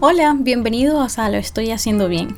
Hola, bienvenidos a Lo Estoy Haciendo Bien.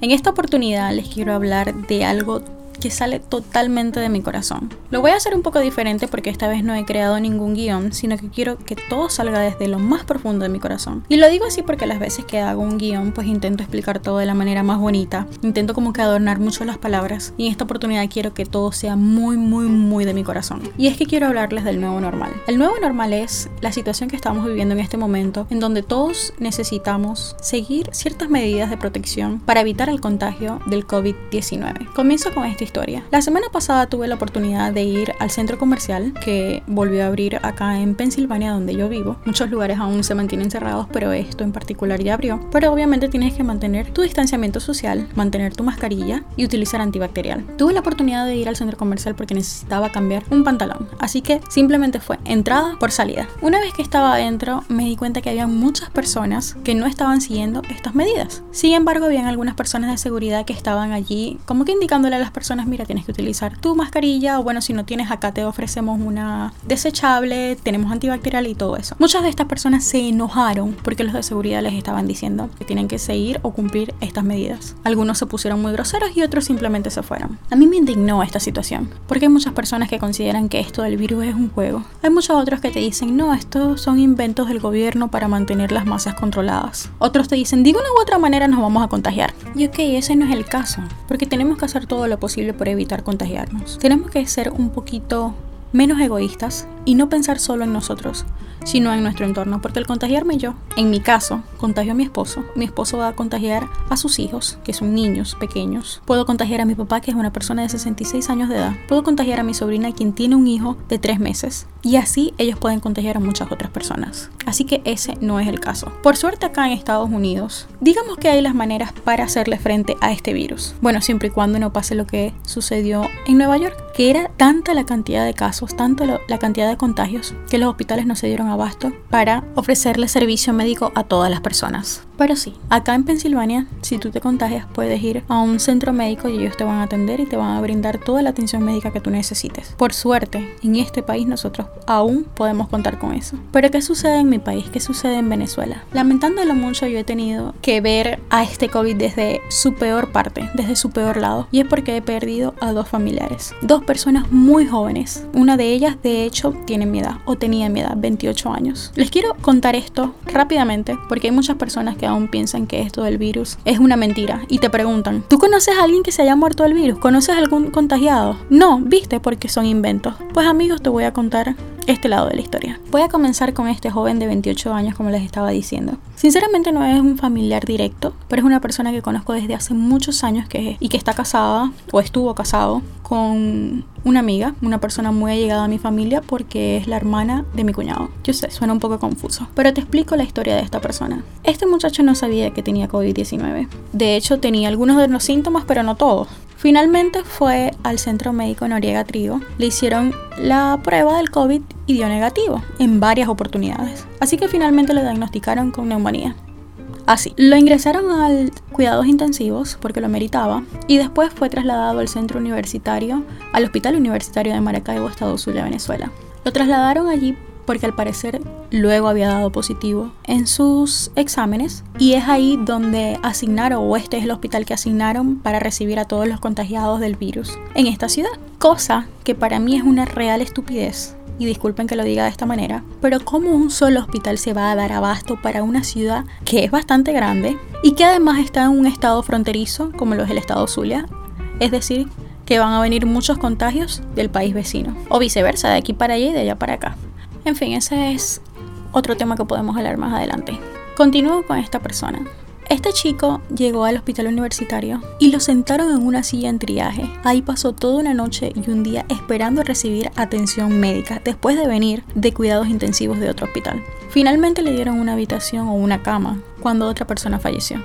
En esta oportunidad les quiero hablar de algo que sale totalmente de mi corazón. Lo voy a hacer un poco diferente porque esta vez no he creado ningún guion, sino que quiero que todo salga desde lo más profundo de mi corazón. Y lo digo así porque las veces que hago un guion, pues intento explicar todo de la manera más bonita, intento como que adornar mucho las palabras y en esta oportunidad quiero que todo sea muy, muy, muy de mi corazón. Y es que quiero hablarles del nuevo normal. El nuevo normal es la situación que estamos viviendo en este momento, en donde todos necesitamos seguir ciertas medidas de protección para evitar el contagio del COVID-19. Comienzo con esta historia. La semana pasada tuve la oportunidad de ir al centro comercial que volvió a abrir acá en Pensilvania donde yo vivo. Muchos lugares aún se mantienen cerrados, pero esto en particular ya abrió. Pero obviamente tienes que mantener tu distanciamiento social, mantener tu mascarilla y utilizar antibacterial. Tuve la oportunidad de ir al centro comercial porque necesitaba cambiar un pantalón, así que simplemente fue entrada por salida. Una vez que estaba adentro me di cuenta que había muchas personas que no estaban siguiendo estas medidas. Sin embargo, habían algunas personas de seguridad que estaban allí como que indicándole a las personas mira, tienes que utilizar tu mascarilla o bueno, si no tienes acá te ofrecemos una desechable, tenemos antibacterial y todo eso. Muchas de estas personas se enojaron porque los de seguridad les estaban diciendo que tienen que seguir o cumplir estas medidas. Algunos se pusieron muy groseros y otros simplemente se fueron. A mí me indignó esta situación porque hay muchas personas que consideran que esto del virus es un juego. Hay muchos otros que te dicen, no, estos son inventos del gobierno para mantener las masas controladas. Otros te dicen, de una u otra manera nos vamos a contagiar. Y ok, ese no es el caso, porque tenemos que hacer todo lo posible por evitar contagiarnos. Tenemos que ser un poquito menos egoístas y no pensar solo en nosotros, sino en nuestro entorno, porque al contagiarme yo, en mi caso, contagio a mi esposo, mi esposo va a contagiar a sus hijos, que son niños pequeños, puedo contagiar a mi papá, que es una persona de 66 años de edad, puedo contagiar a mi sobrina, quien tiene un hijo de 3 meses, y así ellos pueden contagiar a muchas otras personas. Así que ese no es el caso. Por suerte acá en Estados Unidos, digamos que hay las maneras para hacerle frente a este virus. Bueno, siempre y cuando no pase lo que sucedió en Nueva York, que era tanta la cantidad de casos, tanta la cantidad de contagios, que los hospitales no se dieron abasto para ofrecerle servicio médico a todas las personas. Pero sí, acá en Pensilvania, si tú te contagias, puedes ir a un centro médico y ellos te van a atender y te van a brindar toda la atención médica que tú necesites. Por suerte, en este país nosotros aún podemos contar con eso. Pero ¿qué sucede en mi país? ¿Qué sucede en Venezuela? Lamentándolo mucho, yo he tenido que ver a este COVID desde su peor parte, desde su peor lado. Y es porque he perdido a dos familiares. Dos personas muy jóvenes. Una de ellas, de hecho, tiene mi edad o tenía mi edad, 28 años. Les quiero contar esto rápidamente porque hay muchas personas que piensan que esto del virus es una mentira y te preguntan, ¿tú conoces a alguien que se haya muerto del virus? ¿Conoces a algún contagiado? No, viste porque son inventos. Pues amigos, te voy a contar este lado de la historia. Voy a comenzar con este joven de 28 años, como les estaba diciendo. Sinceramente no es un familiar directo, pero es una persona que conozco desde hace muchos años que, y que está casada o estuvo casado con una amiga, una persona muy allegada a mi familia porque es la hermana de mi cuñado. Yo sé, suena un poco confuso, pero te explico la historia de esta persona. Este muchacho no sabía que tenía COVID-19. De hecho, tenía algunos de los síntomas, pero no todos. Finalmente fue al centro médico Noriega Trigo. Le hicieron la prueba del COVID y dio negativo en varias oportunidades. Así que finalmente le diagnosticaron con neumonía. Así, lo ingresaron al cuidados intensivos porque lo meritaba y después fue trasladado al centro universitario, al Hospital Universitario de Maracaibo, Estado Zulia, Venezuela. Lo trasladaron allí porque al parecer luego había dado positivo en sus exámenes y es ahí donde asignaron o este es el hospital que asignaron para recibir a todos los contagiados del virus en esta ciudad, cosa que para mí es una real estupidez. Y disculpen que lo diga de esta manera, pero ¿cómo un solo hospital se va a dar abasto para una ciudad que es bastante grande y que además está en un estado fronterizo como lo es el estado Zulia? Es decir, que van a venir muchos contagios del país vecino, o viceversa, de aquí para allá y de allá para acá. En fin, ese es otro tema que podemos hablar más adelante. Continúo con esta persona. Este chico llegó al hospital universitario y lo sentaron en una silla en triaje. Ahí pasó toda una noche y un día esperando recibir atención médica después de venir de cuidados intensivos de otro hospital. Finalmente le dieron una habitación o una cama cuando otra persona falleció.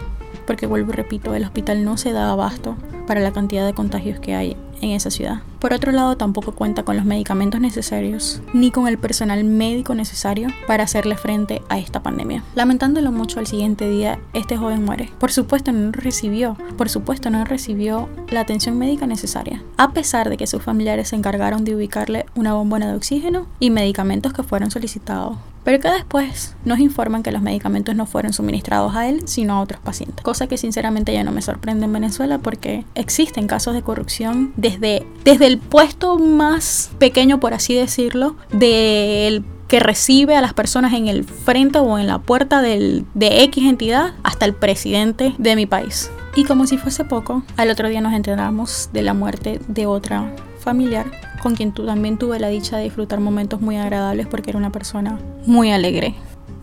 Porque vuelvo y repito, el hospital no se da abasto para la cantidad de contagios que hay en esa ciudad. Por otro lado, tampoco cuenta con los medicamentos necesarios ni con el personal médico necesario para hacerle frente a esta pandemia. Lamentándolo mucho, al siguiente día este joven muere. Por supuesto, no recibió, por supuesto, no recibió la atención médica necesaria, a pesar de que sus familiares se encargaron de ubicarle una bombona de oxígeno y medicamentos que fueron solicitados pero que después nos informan que los medicamentos no fueron suministrados a él, sino a otros pacientes. Cosa que sinceramente ya no me sorprende en Venezuela porque existen casos de corrupción desde, desde el puesto más pequeño, por así decirlo, del que recibe a las personas en el frente o en la puerta de X entidad hasta el presidente de mi país. Y como si fuese poco, al otro día nos enteramos de la muerte de otra familiar con quien también tuve la dicha de disfrutar momentos muy agradables porque era una persona muy alegre.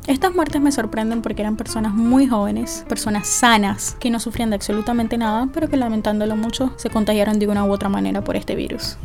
Estas muertes me sorprenden porque eran personas muy jóvenes, personas sanas, que no sufrían de absolutamente nada, pero que lamentándolo mucho se contagiaron de una u otra manera por este virus.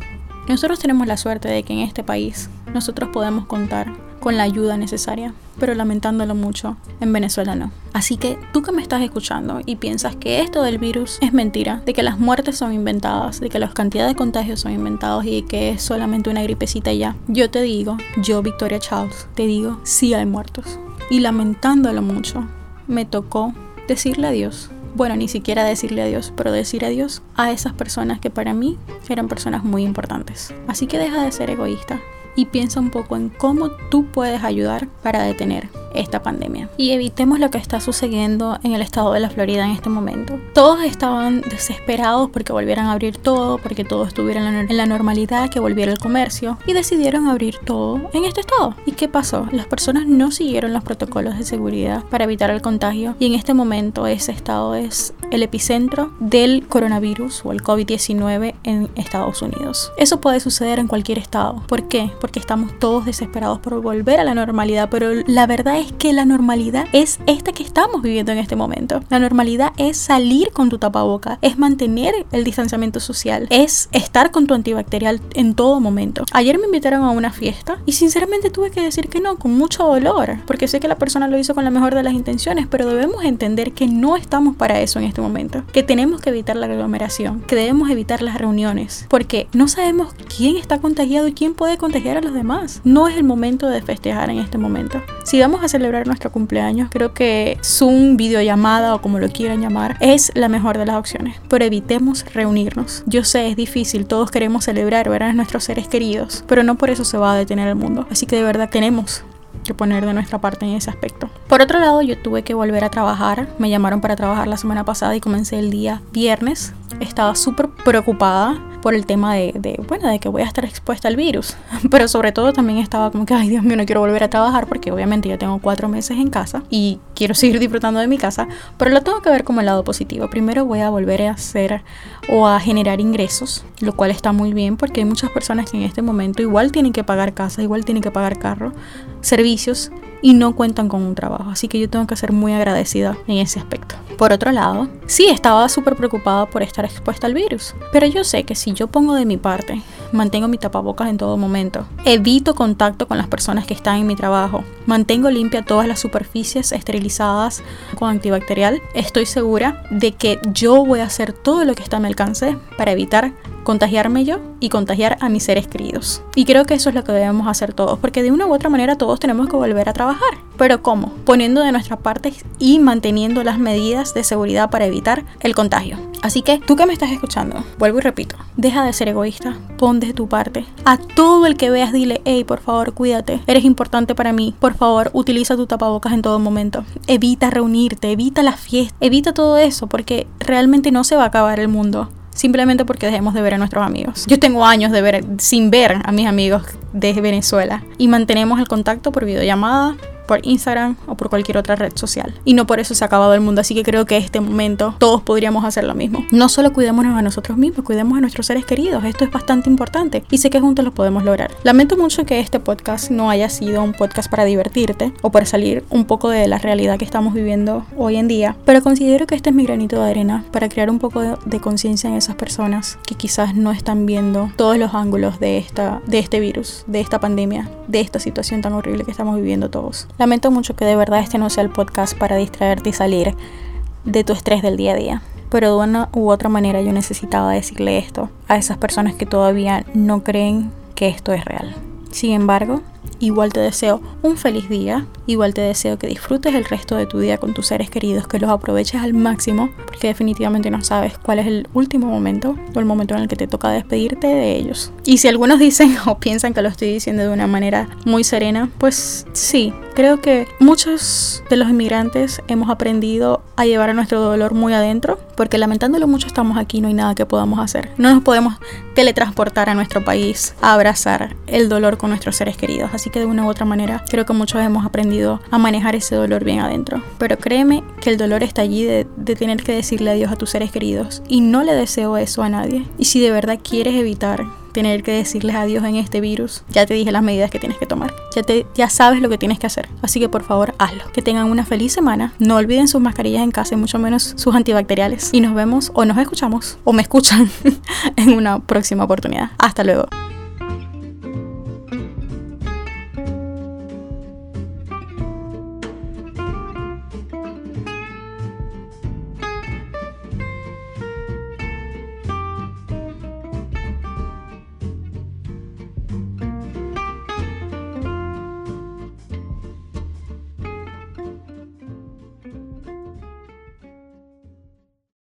Nosotros tenemos la suerte de que en este país nosotros podemos contar con la ayuda necesaria, pero lamentándolo mucho, en Venezuela no. Así que tú que me estás escuchando y piensas que esto del virus es mentira, de que las muertes son inventadas, de que las cantidades de contagios son inventados y que es solamente una gripecita ya, yo te digo, yo Victoria Charles, te digo, sí hay muertos. Y lamentándolo mucho, me tocó decirle adiós bueno, ni siquiera decirle adiós, pero decir adiós a esas personas que para mí eran personas muy importantes. Así que deja de ser egoísta y piensa un poco en cómo tú puedes ayudar para detener esta pandemia. Y evitemos lo que está sucediendo en el estado de la Florida en este momento. Todos estaban desesperados porque volvieran a abrir todo, porque todo estuviera en la, normalidad, que volviera el comercio y decidieron abrir todo en este estado. ¿Y qué pasó? Las personas no siguieron los protocolos de seguridad para evitar el contagio y en este momento ese estado es el epicentro del coronavirus o el COVID-19 en Estados Unidos. Eso puede suceder en cualquier estado. ¿Por qué? Porque estamos todos desesperados por volver a la normalidad, pero la verdad es que la normalidad es esta que estamos viviendo en este momento. La normalidad es salir con tu tapaboca, es mantener el distanciamiento social, es estar con tu antibacterial en todo momento. Ayer me invitaron a una fiesta y sinceramente tuve que decir que no, con mucho dolor, porque sé que la persona lo hizo con la mejor de las intenciones, pero debemos entender que no estamos para eso en este momento, que tenemos que evitar la aglomeración, que debemos evitar las reuniones, porque no sabemos quién está contagiado y quién puede contagiar a los demás. No es el momento de festejar en este momento. Si vamos a celebrar nuestro cumpleaños, creo que Zoom, videollamada o como lo quieran llamar, es la mejor de las opciones. Pero evitemos reunirnos. Yo sé, es difícil, todos queremos celebrar, ver a nuestros seres queridos, pero no por eso se va a detener el mundo. Así que de verdad tenemos que poner de nuestra parte en ese aspecto. Por otro lado, yo tuve que volver a trabajar. Me llamaron para trabajar la semana pasada y comencé el día viernes. Estaba súper preocupada por el tema de, bueno, de que voy a estar expuesta al virus. Pero sobre todo también estaba como que, ay Dios mío, no quiero volver a trabajar porque obviamente yo tengo cuatro meses en casa y quiero seguir disfrutando de mi casa. Pero lo tengo que ver como el lado positivo. Primero voy a volver a hacer o a generar ingresos, lo cual está muy bien porque hay muchas personas que en este momento igual tienen que pagar casa, igual tienen que pagar carro, servicios y no cuentan con un trabajo. Así que yo tengo que ser muy agradecida en ese aspecto. Por otro lado, sí estaba súper preocupada por estar expuesta al virus, pero yo sé que si yo pongo de mi parte, mantengo mi tapabocas en todo momento, evito contacto con las personas que están en mi trabajo, mantengo limpia todas las superficies esterilizadas con antibacterial, estoy segura de que yo voy a hacer todo lo que está a mi alcance para evitar contagiarme yo y contagiar a mis seres queridos. Y creo que eso es lo que debemos hacer todos, porque de una u otra manera todos tenemos que volver a trabajar. Pero ¿cómo? Poniendo de nuestra parte y manteniendo las medidas de seguridad para evitar el contagio. Así que tú que me estás escuchando, vuelvo y repito, deja de ser egoísta, pon de tu parte. A todo el que veas dile, hey, por favor, cuídate, eres importante para mí, por favor, utiliza tu tapabocas en todo momento. Evita reunirte, evita la fiesta, evita todo eso, porque realmente no se va a acabar el mundo simplemente porque dejemos de ver a nuestros amigos. Yo tengo años de ver sin ver a mis amigos de Venezuela y mantenemos el contacto por videollamada, por Instagram o por cualquier otra red social. Y no por eso se ha acabado el mundo, así que creo que en este momento todos podríamos hacer lo mismo. No solo cuidémonos a nosotros mismos, cuidemos a nuestros seres queridos, esto es bastante importante y sé que juntos lo podemos lograr. Lamento mucho que este podcast no haya sido un podcast para divertirte o para salir un poco de la realidad que estamos viviendo hoy en día, pero considero que este es mi granito de arena para crear un poco de, conciencia en esas personas que quizás no están viendo todos los ángulos de, esta, de este virus, de esta pandemia, de esta situación tan horrible que estamos viviendo todos. Lamento mucho que de verdad este no sea el podcast para distraerte y salir de tu estrés del día a día. Pero de una u otra manera yo necesitaba decirle esto a esas personas que todavía no creen que esto es real. Sin embargo, igual te deseo un feliz día, igual te deseo que disfrutes el resto de tu día con tus seres queridos, que los aproveches al máximo, porque definitivamente no sabes cuál es el último momento o el momento en el que te toca despedirte de ellos. Y si algunos dicen o piensan que lo estoy diciendo de una manera muy serena, pues sí, creo que muchos de los inmigrantes hemos aprendido a llevar a nuestro dolor muy adentro, porque lamentándolo mucho estamos aquí, no hay nada que podamos hacer. No nos podemos teletransportar a nuestro país a abrazar el dolor con nuestros seres queridos, así que de una u otra manera creo que muchos hemos aprendido a manejar ese dolor bien adentro. Pero créeme que el dolor está allí de, de tener que decirle adiós a tus seres queridos y no le deseo eso a nadie. Y si de verdad quieres evitar tener que decirles adiós en este virus, ya te dije las medidas que tienes que tomar. Ya, te, ya sabes lo que tienes que hacer. Así que por favor, hazlo. Que tengan una feliz semana. No olviden sus mascarillas en casa y mucho menos sus antibacteriales. Y nos vemos o nos escuchamos o me escuchan en una próxima oportunidad. Hasta luego.